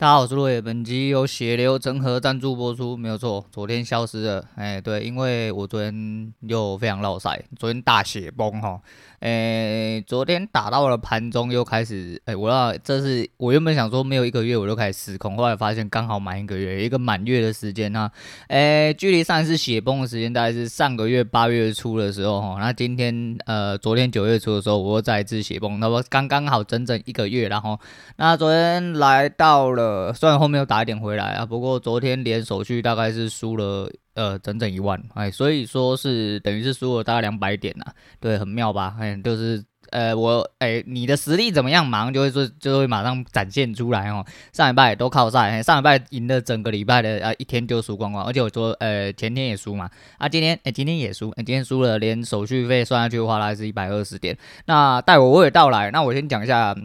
大家好，我是洛野，本集由血流成河赞助播出，没有错。昨天消失了，哎，对，因为我昨天又非常落赛，昨天大血崩哈，哎，昨天打到了盘中又开始，哎，我要这是我原本想说没有一个月我就开始失控，后来发现刚好满一个月，一个满月的时间哈，哎，距离上一次血崩的时间大概是上个月八月初的时候哈，那今天呃昨天九月初的时候我又再一次血崩，那么刚刚好整整一个月，然后那昨天来到了。呃，虽然后面又打一点回来啊，不过昨天连手续大概是输了呃整整一万，哎，所以说是等于是输了大概两百点呐，对，很妙吧？哎，就是呃我哎你的实力怎么样，马上就会说就会马上展现出来哦。上礼拜都靠赛，上礼拜赢了整个礼拜的啊一天就输光光，而且我说呃前天也输嘛，啊今天哎今天也输，哎今天输了，连手续费算下去的话，大概是一百二十点。那待我娓娓道来，那我先讲一下。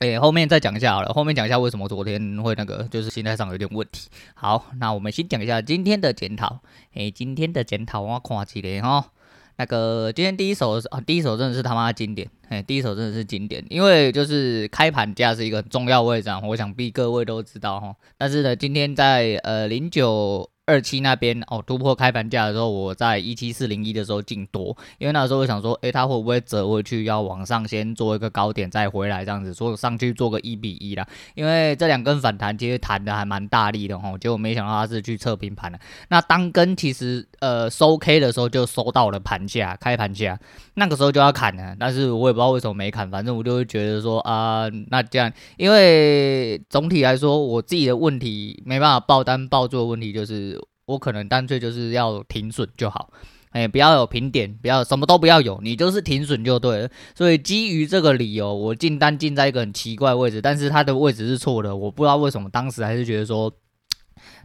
哎、后面再讲一下好了。后面讲一下为什么昨天会那个，就是心态上有点问题。好，那我们先讲一下今天的检讨。哎、今天的检讨我看起来哈，那个今天第一手啊，第一手真的是他妈经典。哎、第一手真的是经典，因为就是开盘价是一个重要位置啊，我想必各位都知道哈。但是呢，今天在呃零九。二期那边哦，突破开盘价的时候，我在一七四零一的时候进多，因为那时候我想说，诶，它会不会折回去，要往上先做一个高点再回来这样子，所上去做个一比一啦。因为这两根反弹其实弹的还蛮大力的哈，结果没想到它是去测平盘的。那当根其实呃收 K 的时候就收到了盘价，开盘价那个时候就要砍了，但是我也不知道为什么没砍，反正我就会觉得说啊、那这样，因为总体来说我自己的问题没办法爆单爆做的问题就是。我可能干脆就是要停损就好，哎，不要有平点，不要什么都不要有，你就是停损就对了。所以基于这个理由，我进单进在一个很奇怪位置，但是它的位置是错的，我不知道为什么当时还是觉得说。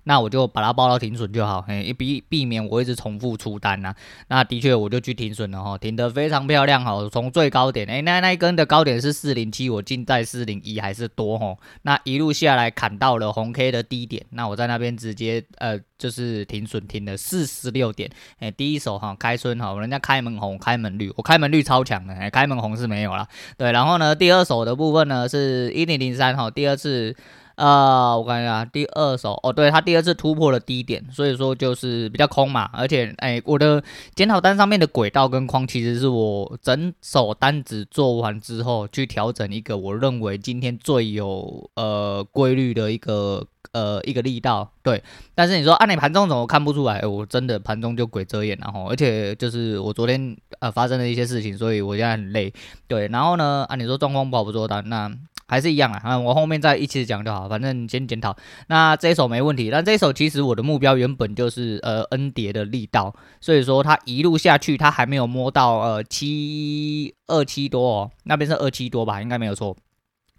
那我就把它报到停损就好，嘿，避避免我一直重复出单呐、那的确我就去停损了哈，停得非常漂亮哈。从最高点，哎，那那一根的高点是四零七，我进在四零一还是多哈。那一路下来砍到了红 K 的低点，那我在那边直接呃就是停损停了四十六点，哎，第一手哈开春哈，人家开门红开门绿，我开门绿超强的，哎，开门红是没有啦。对，然后呢第二手的部分呢是一零零三哈，第二次。呃，我看一下第二手哦，对，他第二次突破了低点，所以说就是比较空嘛，而且哎，我的检讨单上面的轨道跟框，其实是我整手单子做完之后去调整一个我认为今天最有呃规律的一个呃一个力道，对。但是你说按你盘中怎么看不出来？我真的盘中就鬼遮眼，然后而且就是我昨天呃发生了一些事情，所以我现在很累，对。然后呢，按、啊、你说状况不好不做单，那。还是一样啊，啊，我后面再一起讲就好，反正先检讨。那这一手没问题，但这一手其实我的目标原本就是呃 N 叠的力道，所以说他一路下去，他还没有摸到呃七二七多哦，那边是二七多吧，应该没有错。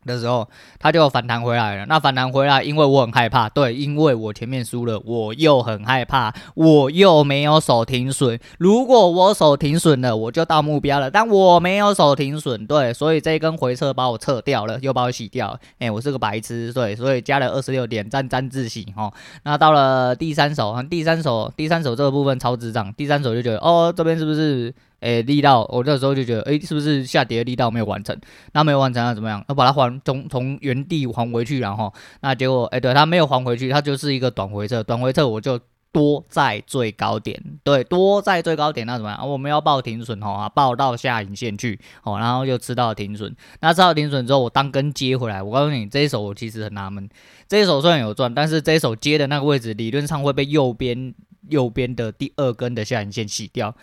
的时候，它就反弹回来了。那反弹回来，因为我很害怕，对，因为我前面输了，我又很害怕，我又没有手停损。如果我手停损了，我就到目标了。但我没有手停损，对，所以这一根回撤把我撤掉了，又把我洗掉了。哎、我是个白痴，对，所以加了二十六点，沾沾自喜哈。那到了第三手，第三手，第三手这个部分超智障。第三手就觉得，哦，这边是不是？诶、力道，我那时候就觉得，诶、是不是下跌的力道没有完成？那没有完成，那怎么样？要把它还从从原地还回去，然后那结果，诶、对，它没有还回去，它就是一个短回撤，短回撤我就多在最高点，对，多在最高点，那怎么样？我们要报停损哦，啊，报到下影线去，哦，然后又吃到停损，那吃到停损之后，我当根接回来，我告诉你，这一手我其实很纳闷，这一手虽然有赚，但是这一手接的那个位置，理论上会被右边右边的第二根的下影线洗掉。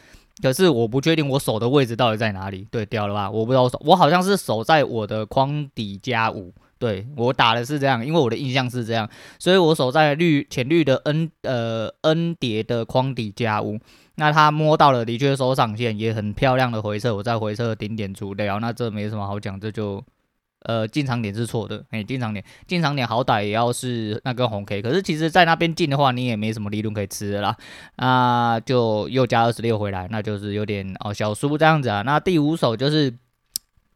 可是我不确定我手的位置到底在哪里，对，掉了吧？我不知道我守，我好像是手在我的框底加五，对，我打的是这样，因为我的印象是这样，所以我手在绿浅绿的 N 呃 N 叠的框底加五，那他摸到了，的确收上线，也很漂亮的回撤，我在回撤顶点出掉，那这没什么好讲，这就。呃，进场点是错的，哎，进场点，进场点好歹也要是那根红 K，可是其实，在那边进的话，你也没什么利润可以吃的啦，那就又加二十六回来，那就是有点哦小输这样子啊。那第五手就是，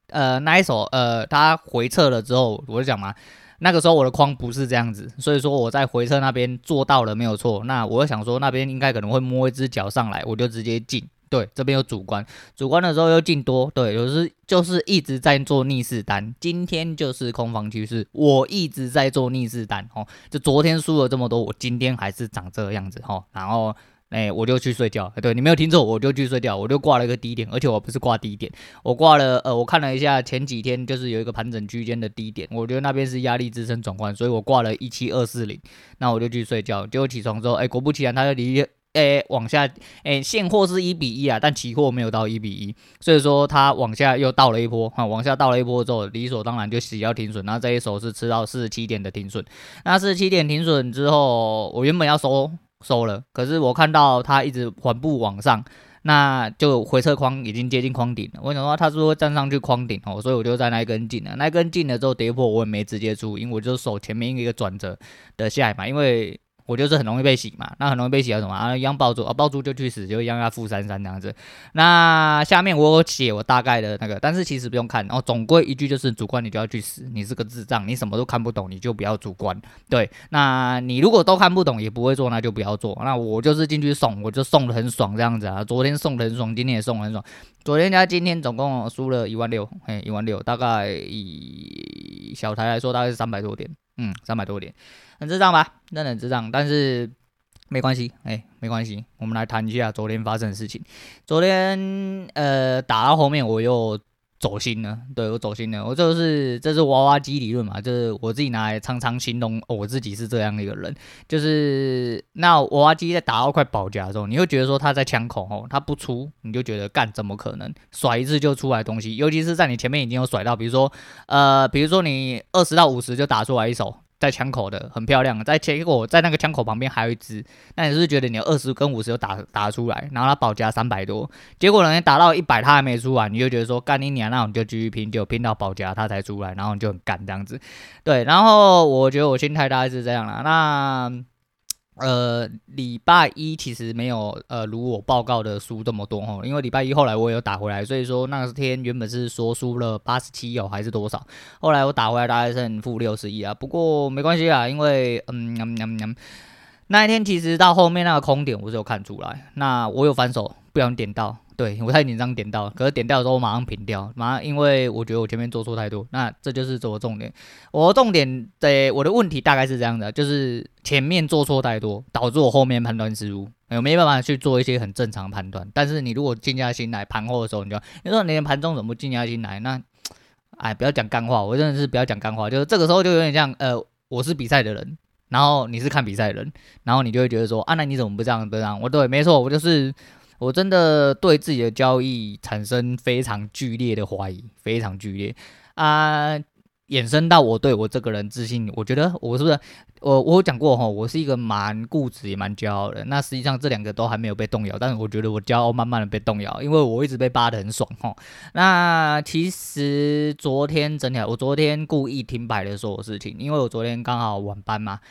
呃，那一手，呃，它回撤了之后，我就讲嘛，那个时候我的框不是这样子，所以说我在回撤那边做到了没有错，那我就想说那边应该可能会摸一只脚上来，我就直接进。对，这边有主观，主观的时候又进多，对，有时就是一直在做逆势单。今天就是空方趋势，我一直在做逆势单哦。就昨天输了这么多，我今天还是长这个样子哦。然后哎，我就去睡觉。对，你没有听错，我就去睡觉，我就挂了一个低点，而且我不是挂低点，我挂了呃，我看了一下前几天就是有一个盘整区间的低点，我觉得那边是压力支撑转换，所以我挂了一七二四零，那我就去睡觉。结果起床之后，哎，果不其然，它就离。诶，往下，诶，现货是一比一啊，但期货没有到一比一，所以说它往下又倒了一波，哈，往下倒了一波之后，理所当然就洗要停损，然后这一手是吃到四十七点的停损，那四十七点停损之后，我原本要收收了，可是我看到它一直缓步往上，那就回撤框已经接近框顶了，我想说它是不是会站上去框顶哦，所以我就在那一根进了，那一根进了之后跌破我也没直接出，因为我就守前面一个转折的下来嘛，因为。我就是很容易被洗嘛，那很容易被洗到什么啊？一样爆珠啊，爆珠就去死，就一样要负三三这样子。那下面我写我大概的那个，但是其实不用看。然后总归一句就是主观你就要去死，你是个智障，你什么都看不懂，你就不要主观。对，那你如果都看不懂也不会做，那就不要做。那我就是进去送，我就送的很爽这样子啊。昨天送的很爽，今天也送的很爽。昨天加今天总共输了一万六，嘿，一万六，大概以小台来说大概是三百多点，嗯，三百多点。很智障吧？真的很智障，但是没关系，哎、没关系。我们来谈一下昨天发生的事情。昨天呃打到后面我又走心了，对，我走心了。我就是这是娃娃机理论嘛，就是我自己拿来常常形容我自己是这样的一个人。就是那娃娃机在打到快保夹的时候，你会觉得说他在枪口哦，他不出你就觉得干怎么可能甩一次就出来东西？尤其是在你前面已经有甩到，比如说呃，比如说你二十到五十就打出来一手。在枪口的很漂亮，在结果在那个枪口旁边还有一只，那你是不是觉得你二十跟五十都打打出来，然后他保价三百多，结果呢你打到一百他还没出来，你就觉得说干你娘，那我们就继续拼，就拼到保价他才出来，然后你就很干这样子，对，然后我觉得我心态大概是这样了，那。呃，礼拜一其实没有呃如我报告的输这么多哦，因为礼拜一后来我也有打回来，所以说那天原本是说输了八十七哦还是多少，后来我打回来大概是负六十一啊，不过没关系啊，因为嗯嗯嗯，那一天其实到后面那个空点我是有看出来，那我有反手不想点到。对，我太紧张点到，可是点掉的时候我马上平掉，马上因为我觉得我前面做错太多，那这就是我的重点。我的重点对我的问题大概是这样的，就是前面做错太多，导致我后面判断失误，我没办法去做一些很正常的判断。但是你如果静下心来盘后的时候，你就你说你连盘中怎么不静下心来？那哎，不要讲干话，我真的是不要讲干话，就是这个时候就有点像呃，我是比赛的人，然后你是看比赛的人，然后你就会觉得说啊，那你怎么不这样不这样？我对，没错，我就是。我真的对自己的交易产生非常剧烈的怀疑，非常剧烈啊！衍生到我对我这个人自信，我觉得我是不是我我讲过哈，我是一个蛮固执也蛮骄傲的。那实际上这两个都还没有被动摇，但是我觉得我骄傲慢慢的被动摇，因为我一直被扒得很爽哈。那其实昨天整体，我昨天故意停摆的所有事情，因为我昨天刚好晚班嘛。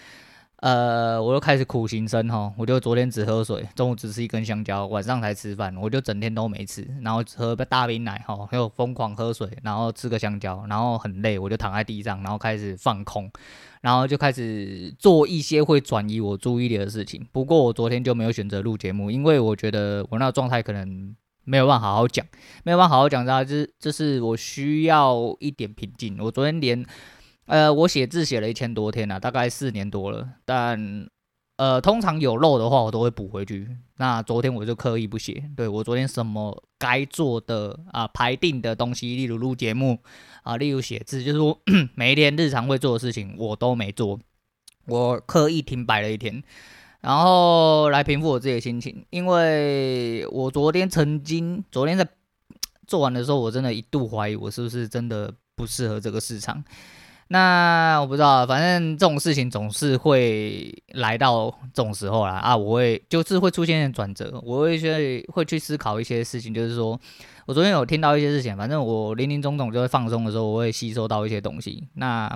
呃，我又开始苦行僧哈，我就昨天只喝水，中午只吃一根香蕉，晚上才吃饭，我就整天都没吃，然后喝个大冰奶哈，又疯狂喝水，然后吃个香蕉，然后很累，我就躺在地上，然后开始放空，然后就开始做一些会转移我注意力的事情。不过我昨天就没有选择录节目，因为我觉得我那状态可能没有办法好好讲，没有办法好好讲，这就是就是我需要一点平静。我昨天连。呃，我写字写了一千多天了，大概四年多了。但呃，通常有漏的话，我都会补回去。那昨天我就刻意不写。对，我昨天什么该做的啊，排定的东西，例如录节目啊，例如写字，就是说 每一天日常会做的事情，我都没做。我刻意停摆了一天，然后来平复我自己的心情。因为我昨天曾经，昨天在 做完的时候，我真的一度怀疑我是不是真的不适合这个市场。那我不知道，反正这种事情总是会来到这种时候啦啊！我会就是会出现转折，我会去会去思考一些事情，就是说我昨天有听到一些事情，反正我林林总总就会放松的时候，我会吸收到一些东西。那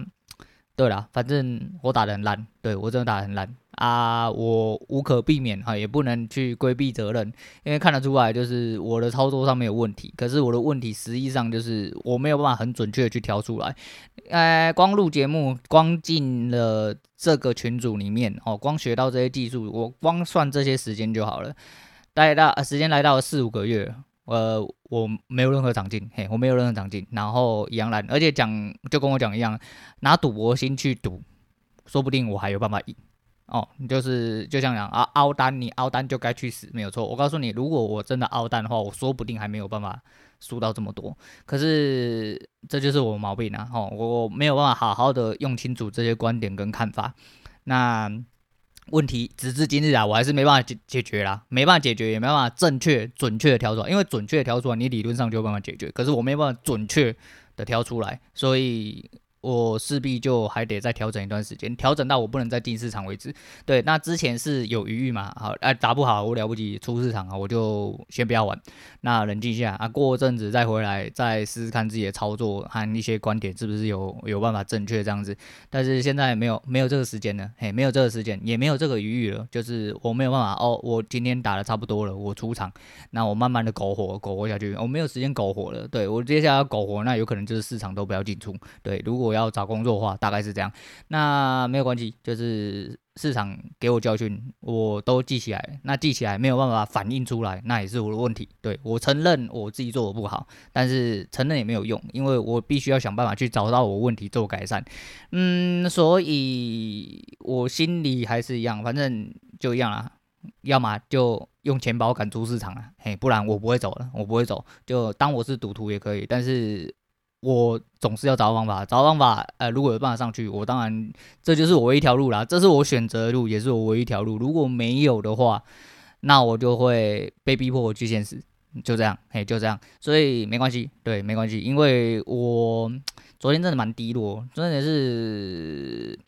对了，反正我打的很烂，对，我真的打的很烂。啊，我无可避免哈，也不能去规避责任，因为看得出来就是我的操作上面有问题。可是我的问题实际上就是我没有办法很准确的去挑出来。呃，光录节目，光进了这个群组里面哦，光学到这些技术，我光算这些时间就好了。来到时间来到了四五个月，呃，我没有任何长进，嘿，我没有任何长进，然后一样烂，而且讲就跟我讲一样，拿赌博心去赌，说不定我还有办法赢。哦，你就是就像讲啊，凹单你凹单就该去死，没有错。我告诉你，如果我真的凹单的话，我说不定还没有办法输到这么多。可是这就是我毛病啊！哦，我没有办法好好的用清楚这些观点跟看法。那问题直至今日啊，我还是没办法解解决啦，没办法解决，也没办法正确准确的挑出来。因为准确的挑出来，你理论上就有办法解决。可是我没办法准确的挑出来，所以。我势必就还得再调整一段时间，调整到我不能再进市场为止。对，那之前是有余裕嘛？好，哎，打不好我了不起出市场啊，我就先不要玩。那冷静一下啊，过阵子再回来再试试看自己的操作和一些观点是不是有有办法正确这样子。但是现在没有没有这个时间了，嘿，没有这个时间，也没有这个余裕了，就是我没有办法哦。我今天打的差不多了，我出场，那我慢慢的苟活苟活下去，我没有时间苟活了。对，我接下来要苟活，那有可能就是市场都不要进出。对，如果我要找工作的话，大概是这样。那没有关系，就是市场给我教训，我都记起来。那记起来没有办法反映出来，那也是我的问题。对，我承认我自己做的不好，但是承认也没有用，因为我必须要想办法去找到我问题做改善。嗯，所以我心里还是一样，反正就一样啦。要么就用钱把我赶出市场啊，嘿，不然我不会走了，我不会走，就当我是赌徒也可以，但是。我总是要找到方法，找到方法，呃，如果有办法上去，我当然这就是我一一条路啦，这是我选择的路，也是我唯一一条路。如果没有的话，那我就会被逼迫去现实，就这样，嘿，就这样。所以没关系，对，没关系，因为我昨天真的蛮低落，真的是。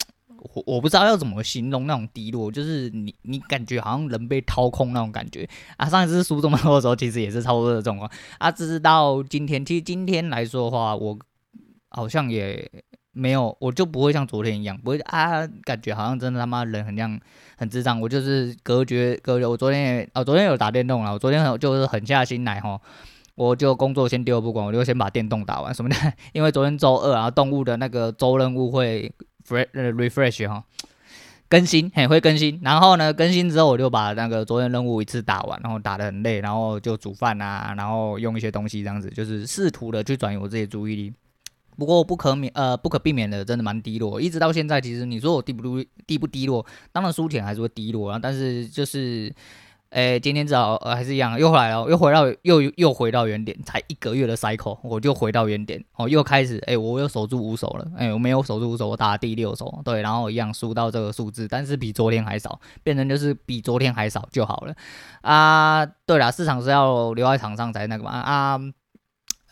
我我不知道要怎么形容那种低落，就是你你感觉好像人被掏空那种感觉啊。上一次输这么多的时候，其实也是差不多的状况啊。直到今天，其实今天来说的话，我好像也没有，我就不会像昨天一样，不会啊，感觉好像真的他妈人很像很智障。我就是隔绝隔绝，我昨天也哦，昨天有打电动了，我昨天就是狠下心来哈，我就工作先丢不管，我就先把电动打完什么的，因为昨天周二啊，动物的那个周任务会。Refresh 哈，更新嘿，会更新，然后呢，更新之后我就把那个昨天任务一次打完，然后打得很累，然后就煮饭啊，然后用一些东西这样子，就是试图的去转移我自己的注意力。不过不可免呃不可避免的，真的蛮低落，一直到现在，其实你说我低不低低不低落，当然输钱还是会低落啊，但是就是。哎，今天早呃还是一样，又回来了，又回到又又回到原点，才一个月的 cycle，我就回到原点，哦，又开始，哎，我又守住五手了，哎，我没有守住五手，我打第六手，对，然后一样输到这个数字，但是比昨天还少，变成就是比昨天还少就好了，啊，对了，市场是要留在场上才那个嘛，啊。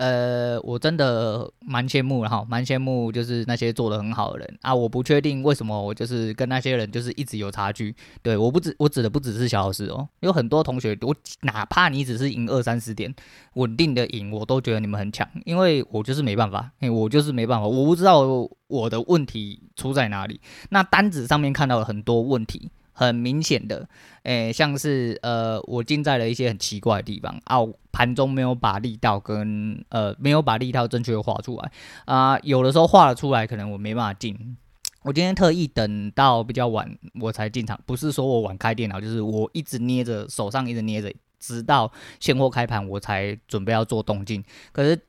呃，我真的蛮羡慕的哈，蛮羡慕就是那些做的很好的人啊。我不确定为什么我就是跟那些人就是一直有差距。对，我不指我指的不只是小老师哦，有很多同学，我哪怕你只是赢二三十点，稳定的赢，我都觉得你们很强，因为我就是没办法，我就是没办法，我不知道我的问题出在哪里。那单子上面看到了很多问题。很明显的，诶、像是呃，我进在了一些很奇怪的地方啊，盘中没有把力道跟呃，没有把力道正确的画出来啊，有的时候画了出来，可能我没办法进。我今天特意等到比较晚我才进场，不是说我晚开电脑，就是我一直捏着手上，一直捏着，直到现货开盘我才准备要做动静。可是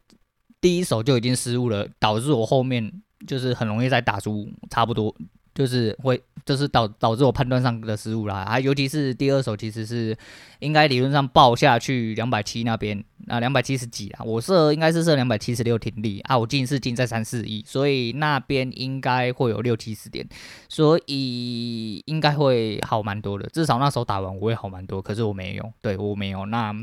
第一手就已经失误了，导致我后面就是很容易再打出差不多。就是会，就是导导致我判断上的失误啦。啊，尤其是第二手其实是应该理论上报下去两百七那边啊，两百七十几啊，我设应该是设两百七十六停利啊，我进是进在三四一，所以那边应该会有六七十点，所以应该会好蛮多的，至少那时候打完我会好蛮多，可是我没有，对我没有。那。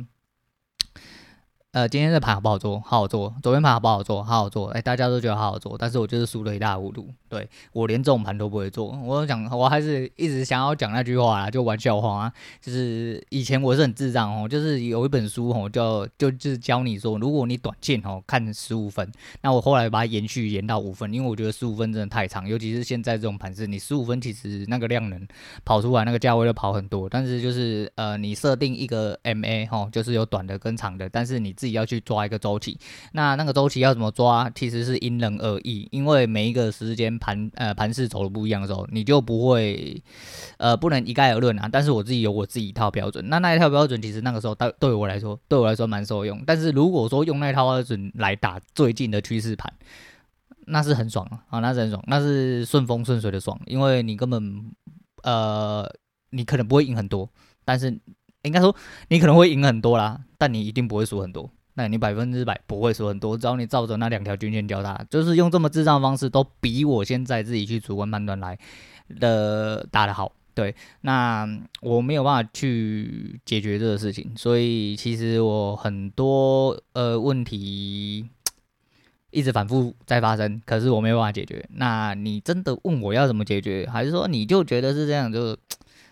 呃，今天的盘好不好做？好好做。昨天盘好不好做？好好做。哎，大家都觉得好好做，但是我就是输了一大糊涂。对，我连这种盘都不会做。我讲，我还是一直想要讲那句话啦，就玩笑话啊。就是以前我是很智障哦，就是有一本书哦，叫就就是教你说，如果你短线哦看十五分，那我后来把它延续延到五分，因为我觉得十五分真的太长，尤其是现在这种盘势，你十五分其实那个量能跑出来，那个价位就跑很多。但是就是呃，你设定一个 MA 哦，就是有短的跟长的，但是你。自己要去抓一个周期。那那个周期要怎么抓，其实是因人而异，因为每一个时间盘呃盘势走的不一样的时候，你就不会呃不能一概而论啊。但是我自己有我自己一套标准，那那一套标准其实那个时候对对我来说对我来说蛮受用。但是如果说用那套标准来打最近的趋势盘，那是很爽啊，那是很爽，那是顺风顺水的爽，因为你根本呃你可能不会赢很多，但是。应该说，你可能会赢很多啦，但你一定不会输很多。那你百分之百不会输很多，只要你照着那两条均线交叉，就是用这么智障的方式，都比我现在自己去主观判断来的打得好。对，那我没有办法去解决这个事情，所以其实我很多呃问题一直反复在发生，可是我没有办法解决。那你真的问我要怎么解决，还是说你就觉得是这样就？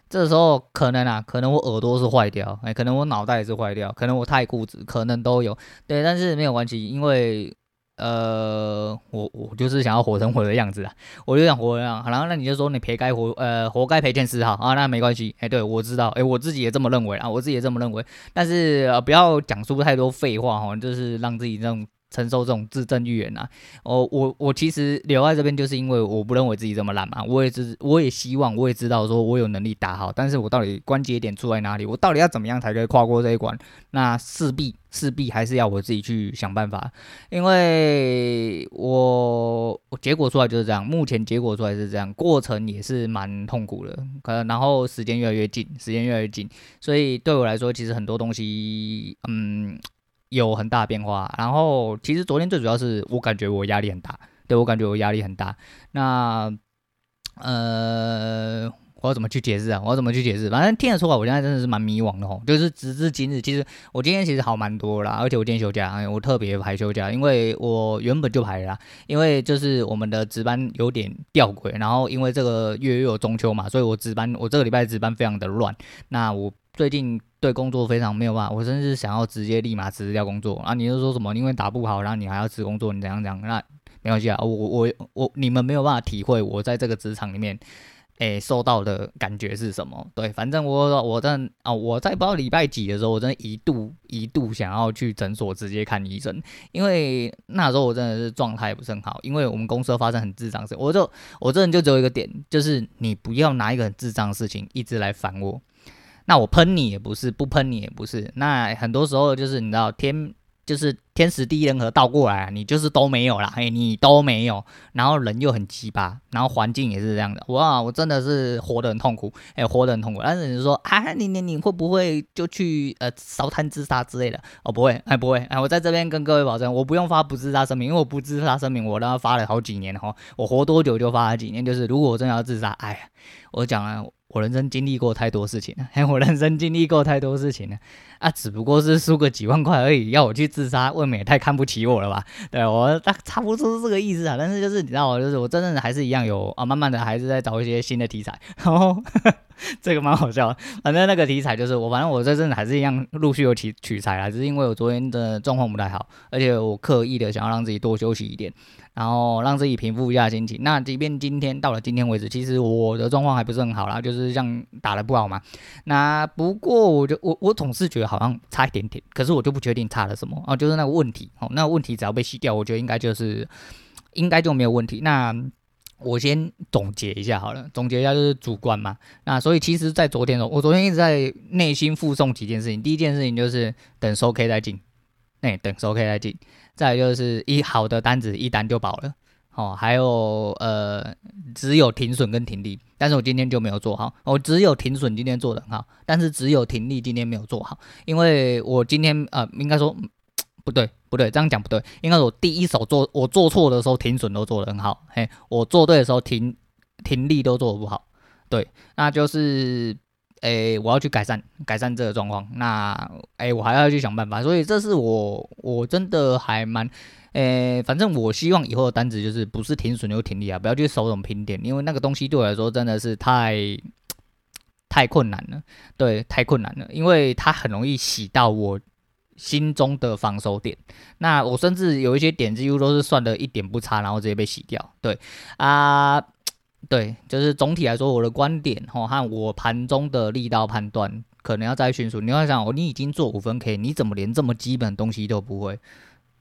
这时候可能啊，可能我耳朵是坏掉，哎，可能我脑袋也是坏掉，可能我太固执，可能都有。对，但是没有关系，因为呃，我我就是想要活成我的样子啊，我就想活成这样。好，然后那你就说你赔该活，呃，活该赔钱是好啊，那没关系。哎，对我知道，哎，我自己也这么认为啊，我自己也这么认为。但是呃，不要讲出太多废话哈，就是让自己这种。承受这种自证预言呐，哦，我我其实留在这边就是因为我不认为自己这么烂嘛，我也是，我也希望，我也知道说我有能力打好，但是我到底关节点出在哪里？我到底要怎么样才可以跨过这一关？那势必势必还是要我自己去想办法，因为我结果出来就是这样，目前结果出来是这样，过程也是蛮痛苦的，可能然后时间越来越近，时间越来越近，所以对我来说，其实很多东西，嗯。有很大变化，然后其实昨天最主要是我感觉我压力很大，对，我感觉我压力很大。那呃，我要怎么去解释啊？我要怎么去解释？反正听得出来，我现在真的是蛮迷惘的吼。就是直至今日，其实我今天其实好蛮多啦，而且我今天休假，哎，我特别排休假，因为我原本就排了，因为就是我们的值班有点吊诡，然后因为这个月又有中秋嘛，所以我值班，我这个礼拜值班非常的乱。那我。最近对工作非常没有办法，我甚至想要直接立马辞掉工作啊！你就说什么？因为打不好，然后你还要辞工作，你怎样怎样？那没关系啊，我我我你们没有办法体会我在这个职场里面，诶、受到的感觉是什么？对，反正我我真啊，我在不知道礼拜几的时候，我真的一度一度想要去诊所直接看医生，因为那时候我真的是状态不是很好，因为我们公司发生很智障事，我就我这人就只有一个点，就是你不要拿一个很智障的事情一直来烦我。那我喷你也不是，不喷你也不是。那很多时候就是你知道天就是天时地利人和倒过来，你就是都没有啦，嘿，你都没有，然后人又很鸡巴，然后环境也是这样的。哇，我真的是活得很痛苦，哎，活得很痛苦。但是你说啊，你你你会不会就去呃烧炭自杀之类的？哦，不会，哎，不会，哎，我在这边跟各位保证，我不用发不自杀声明，因为我不自杀声明，我让他发了好几年哈，我活多久就发了几年。就是如果我真的要自杀，哎，我讲了。我人生经历过太多事情了，嘿，我人生经历过太多事情了，啊，只不过是输个几万块而已，要我去自杀，未免也太看不起我了吧？对，我大差不多是这个意思啊。但是就是你知道，我就是我真的还是一样有啊，慢慢的还是在找一些新的题材，然后。这个蛮好笑，反正那个题材就是我，反正我这阵子还是一样陆续有取取材啊，只是因为我昨天的状况不太好，而且我刻意的想要让自己多休息一点，然后让自己平复一下心情。那即便今天到了今天为止，其实我的状况还不是很好啦，就是像打得不好嘛。那不过我就我我总是觉得好像差一点点，可是我就不确定差了什么哦，就是那个问题哦，那个问题只要被吸掉，我觉得应该就是应该就没有问题。那。我先总结一下好了，总结一下就是主观嘛。那所以其实，在昨天哦，我昨天一直在内心附送几件事情。第一件事情就是等收 K 再进，哎、等收 K 再进。再就是一好的单子一单就保了，哦，还有呃，只有停损跟停利，但是我今天就没有做好。我只有停损今天做的很好，但是只有停利今天没有做好，因为我今天呃，应该说。不对，不对，这样讲不对。应该是我第一手做，我做错的时候停损都做得很好，嘿，我做对的时候停停利都做得不好。对，那就是，诶、我要去改善改善这个状况。那，诶、我还要去想办法。所以这是我我真的还蛮，诶、反正我希望以后的单子就是不是停损就停利啊，不要去守这种平点，因为那个东西对我来说真的是太太困难了。对，太困难了，因为它很容易洗到我。心中的防守点，那我甚至有一些点几乎都是算的一点不差，然后直接被洗掉。对啊、对，就是总体来说，我的观点吼和我盘中的力道判断可能要再迅速。你要想，你已经做五分 K，你怎么连这么基本的东西都不会？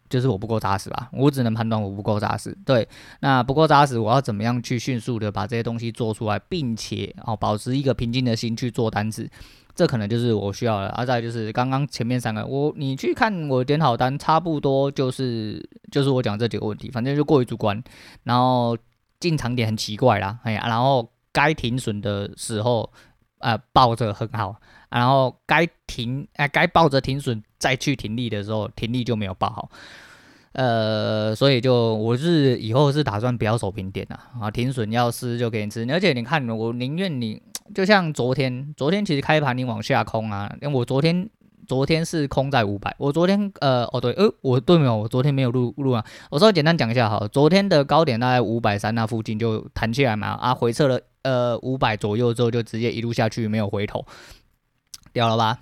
就是我不够扎实吧？我只能判断我不够扎实。对，那不够扎实，我要怎么样去迅速的把这些东西做出来，并且哦，保持一个平静的心去做单子，这可能就是我需要的。啊，再就是刚刚前面三个，我你去看我点好单，差不多就是就是我讲这几个问题，反正就过于主观。然后进场点很奇怪啦，哎呀，然后该停损的时候，呃，抱着很好，然后该停哎，该抱着停损。再去停利的时候，停利就没有报好，呃，所以就我是以后是打算不要守平点啊，啊，停损要吃就给你吃，而且你看，我宁愿你就像昨天，昨天其实开盘你往下空啊，因为我昨天昨天是空在五百，我昨天呃哦对，呃我对没有，我昨天没有录录啊，我稍微简单讲一下哈，昨天的高点大概五百三那附近就弹起来嘛，啊回撤了呃五百左右之后就直接一路下去没有回头，掉了吧？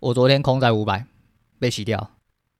我昨天空在五百。被洗掉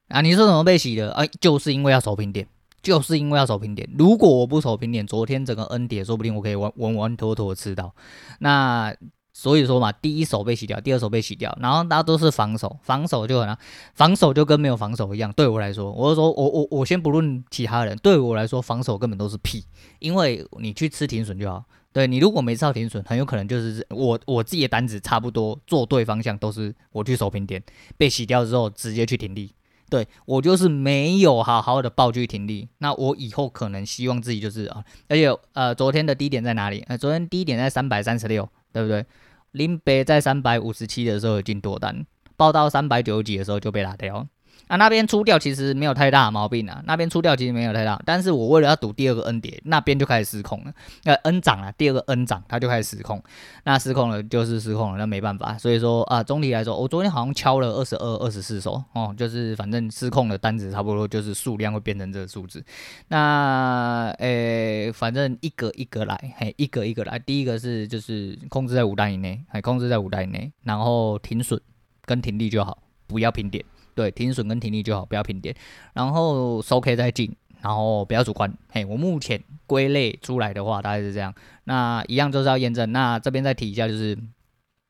啊！你说怎么被洗的？哎，就是因为要守平点，就是因为要守平点。如果我不守平点，昨天整个 N 跌，说不定我可以稳稳稳妥妥吃到。那所以说嘛，第一手被洗掉，第二手被洗掉，然后大家都是防守，防守就很难，防守就跟没有防守一样。对我来说，我就说我我我先不论其他人，对我来说，防守根本都是屁，因为你去吃停损就好。对，你如果没吃到停损，很有可能就是我我自己的单子差不多做对方向，都是我去守平点，被洗掉之后直接去停利。对，我就是没有好好的爆去停利。那我以后可能希望自己就是啊，而且呃，昨天的低点在哪里？呃，昨天低点在三百三十六，对不对？林北在三百五十七的时候已经多单，报到三百九十几的时候就被打掉。啊，那边出掉其实没有太大毛病啊，那边出掉其实没有太大，但是我为了要赌第二个 N 跌，那边就开始失控了。那，N 涨啊，第二个 N 涨，它就开始失控，那失控了就是失控了，那没办法。所以说啊，总体来说，我昨天好像敲了二十二、二十四手哦，就是反正失控的单子差不多就是数量会变成这个数字。那诶、欸，反正一个一个来，嘿，一个一个来。第一个是就是控制在五单以内，还控制在五单以内，然后停损跟停利就好，不要平点。对，停损跟停利就好，不要平点，然后收 K 再进，然后不要主观。嘿，我目前归类出来的话大概是这样。那一样就是要验证。那这边再提一下，就是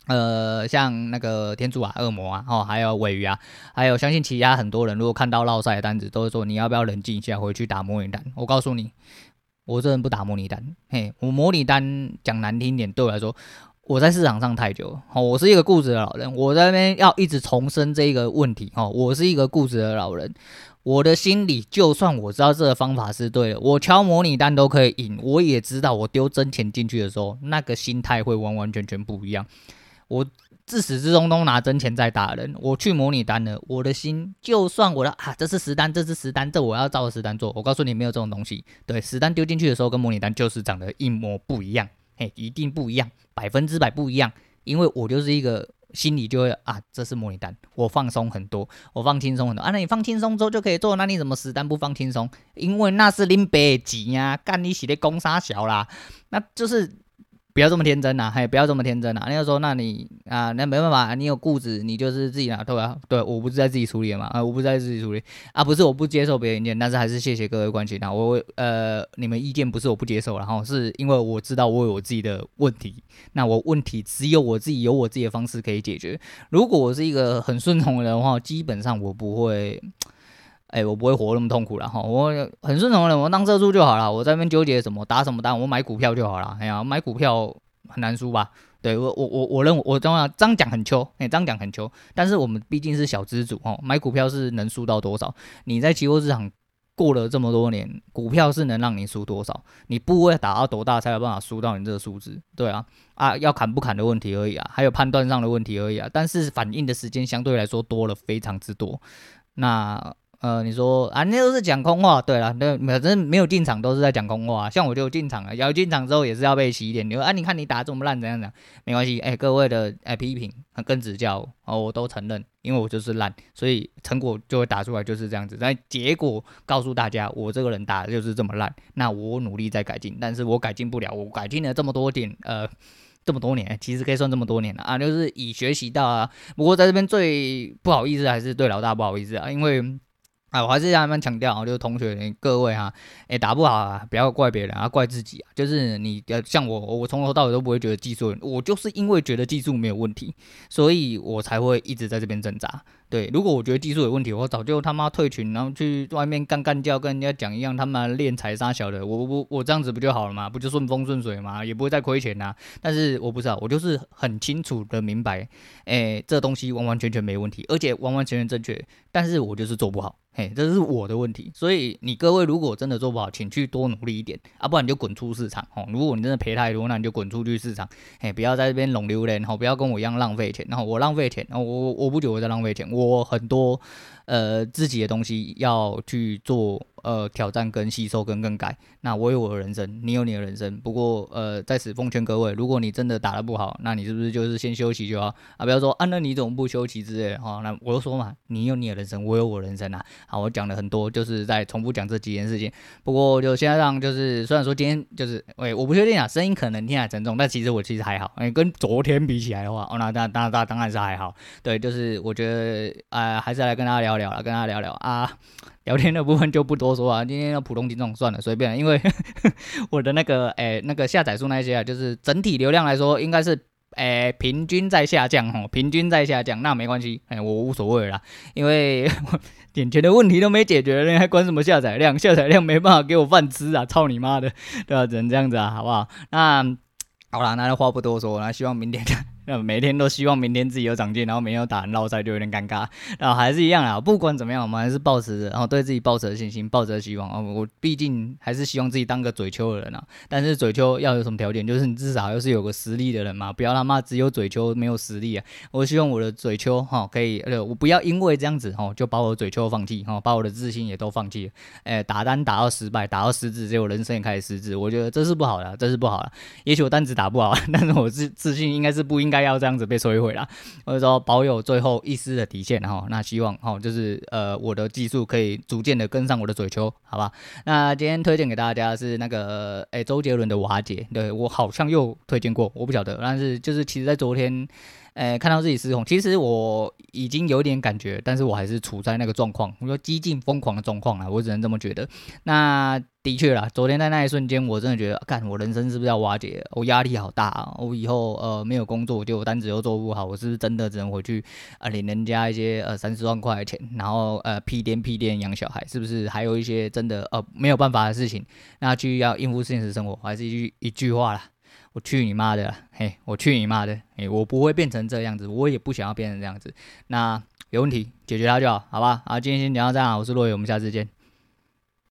呃，像那个天柱啊、恶魔啊，哦，还有尾鱼啊，还有相信其他很多人，如果看到落赛的单子，都会说你要不要冷静一下，回去打模拟单。我告诉你，我这人不打模拟单。嘿，我模拟单讲难听点，对我来说。我在市场上太久，哦，我是一个固执的老人。我在那边要一直重申这一个问题，哦，我是一个固执的老人。我的心里，就算我知道这个方法是对的，我敲模拟单都可以赢，我也知道我丢真钱进去的时候，那个心态会完完全全不一样。我自始至终都拿真钱在打人，我去模拟单了，我的心就算我的啊，这是实单，这是实单，这我要照着实单做。我告诉你，没有这种东西。对，实单丢进去的时候跟模拟单就是长得一模不一样。嘿，一定不一样，百分之百不一样，因为我就是一个心里就会啊，这是模拟单，我放松很多，我放轻松很多啊。那你放轻松之后就可以做，那你怎么实单不放轻松？因为那是拎白纸呀，干你洗的攻杀小啦，那就是。不要这么天真呐、啊，嘿，不要这么天真呐、啊。那个说，那你啊，那没办法，你有固执，你就是自己拿，对吧？对，我不是在自己处理嘛，啊，我不是在自己处理啊，不是我不接受别人意见，但是还是谢谢各位关心啊。我呃，你们意见不是我不接受，然后是因为我知道我有我自己的问题，那我问题只有我自己有我自己的方式可以解决。如果我是一个很顺从的人的话，基本上我不会。哎、我不会活那么痛苦了哈，我很顺从的，我当社畜就好了。我在那边纠结什么，打什么单，我买股票就好了。哎呀，买股票很难输吧？对我，我，我，我认为我这样这样讲很秋，哎，这样讲很秋。但是我们毕竟是小资主哦，买股票是能输到多少？你在期货市场过了这么多年，股票是能让你输多少？你部位打到多大才有办法输到你这个数字？对啊，啊，要砍不砍的问题而已啊，还有判断上的问题而已啊。但是反应的时间相对来说多了非常之多，那。呃，你说啊，那都是讲空话。对了，那反正没有进场都是在讲空话。像我就进场了，要进场之后也是要被洗脸。你说啊，你看你打这么烂，怎样怎样？没关系，哎，各位的哎批评跟指教哦，我都承认，因为我就是烂，所以成果就会打出来就是这样子。但结果告诉大家，我这个人打的就是这么烂。那我努力在改进，但是我改进不了。我改进了这么多点，呃，这么多年，其实可以算这么多年了啊，就是已学习到啊。不过在这边最不好意思还是对老大不好意思啊，因为。啊，我还是要慢慢强调啊，就是同学各位哈，诶，打不好啊，不要怪别人啊，怪自己啊。就是你呃，像我，我从头到尾都不会觉得技术，我就是因为觉得技术没有问题，所以我才会一直在这边挣扎。对，如果我觉得技术有问题，我早就他妈退群，然后去外面干干叫，跟人家讲一样，他妈练财杀小的，我我我这样子不就好了吗？不就顺风顺水吗？也不会再亏钱呐。但是我不知道，我就是很清楚的明白，诶，这东西完完全全没问题，而且完完全全正确，但是我就是做不好，嘿，这是我的问题。所以你各位如果真的做不好，请去多努力一点啊，不然你就滚出市场哦。如果你真的赔太多，那你就滚出去市场，嘿，不要在这边弄榴莲，哦，不要跟我一样浪费钱，然后我浪费钱，然后我我不觉得我在浪费钱，我很多。呃，自己的东西要去做。呃，挑战跟吸收跟更改，那我有我的人生，你有你的人生。不过，呃，在此奉劝各位，如果你真的打得不好，那你是不是就是先休息就好啊？不要说啊，那你怎么不休息之类 的哈？那我就说嘛，你有你的人生，我有我人生啊。好，我讲了很多，就是在重复讲这几件事情。不过就现在让就是，虽然说今天就是，喂，我不确定啊，声音可能听起来沉重，但其实我其实还好。哎，跟昨天比起来的话，哦，那当当当当然是还好。对，就是我觉得，呃，还是来跟大家聊聊了，跟大家聊聊啊。聊天的部分就不多说啊，今天的普通听众算了，随便，因为 我的那个诶、那个下载数那些啊，就是整体流量来说应该是诶、平均在下降哦，平均在下降，那没关系，哎、我无所谓啦，因为点钱的问题都没解决，人还管什么下载量？下载量没办法给我饭吃啊，操你妈的，对吧、只能这样子啊，好不好？那好啦，那话不多说，那希望明天。每天都希望明天自己有长进，然后明天打人落赛就有点尴尬。然后还是一样啊，不管怎么样，我们还是抱持着，然后对自己抱持着信心，抱着希望啊。我毕竟还是希望自己当个嘴丘的人啊。但是嘴丘要有什么条件？就是你至少要是有个实力的人嘛，不要他妈只有嘴丘没有实力啊。我希望我的嘴丘哈可以，呃，我不要因为这样子哈就把我的嘴丘放弃哈，把我的自信也都放弃。哎，打单打到失败，打到失智，结果人生也开始失智，我觉得这是不好的，这是不好的。也许我单子打不好，但是我自自信应该是不应该要这样子被摧毁了，或者说保有最后一丝的底线哈。那希望哈就是呃我的技术可以逐渐的跟上我的嘴球，好吧？那今天推荐给大家是那个诶周杰伦的瓦解，对我好像又推荐过，我不晓得，但是就是其实在昨天。诶，看到自己失控，其实我已经有点感觉，但是我还是处在那个状况，我说激进疯狂的状况啊，我只能这么觉得。那的确啦，昨天在那一瞬间，我真的觉得，干，我人生是不是要瓦解？我压力好大啊！我以后呃没有工作，就单子又做不好，我是不是真的只能回去啊领人家一些呃三四万块钱，然后呃屁颠屁颠养小孩？是不是还有一些真的呃没有办法的事情？那就要应付现实生活，还是一句一句话啦。我去你妈的！嘿，我去你妈的！嘿，我不会变成这样子，我也不想要变成这样子。那有问题解决它就好，好吧？好，今天先讲到这样，我是洛伟，我们下次见。